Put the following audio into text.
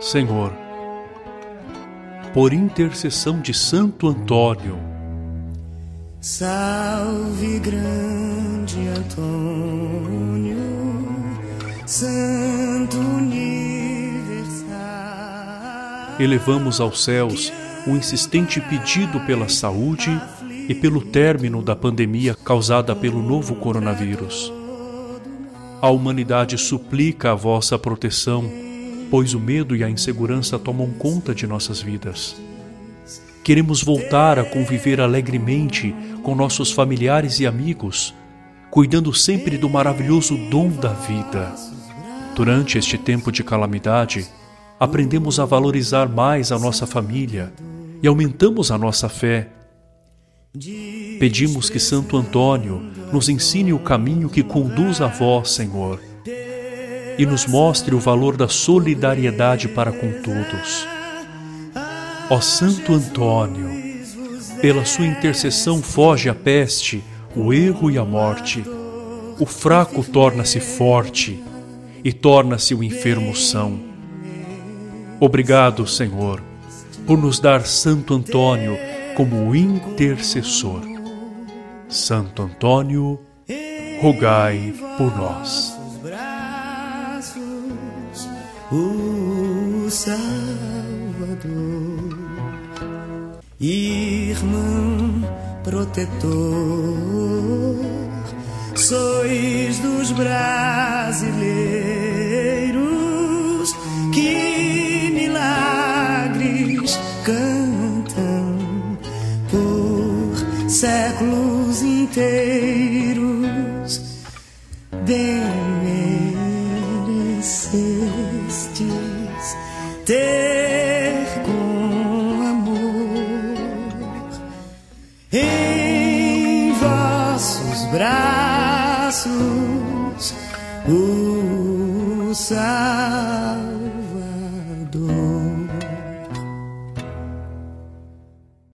Senhor, por intercessão de Santo Antônio, salve grande Antônio, Santo Universal. Elevamos aos céus o insistente pedido pela saúde e pelo término da pandemia causada pelo novo coronavírus. A humanidade suplica a vossa proteção, pois o medo e a insegurança tomam conta de nossas vidas. Queremos voltar a conviver alegremente com nossos familiares e amigos, cuidando sempre do maravilhoso dom da vida. Durante este tempo de calamidade, aprendemos a valorizar mais a nossa família e aumentamos a nossa fé Pedimos que Santo Antônio nos ensine o caminho que conduz a vós, Senhor, e nos mostre o valor da solidariedade para com todos. Ó Santo Antônio, pela sua intercessão foge a peste, o erro e a morte. O fraco torna-se forte e torna-se o enfermo são. Obrigado, Senhor, por nos dar Santo Antônio como intercessor. Santo Antônio, rogai por nós. O Salvador, irmão protetor, sois dos brasileiros que milagres cantam séculos inteiros. Bem braços o sal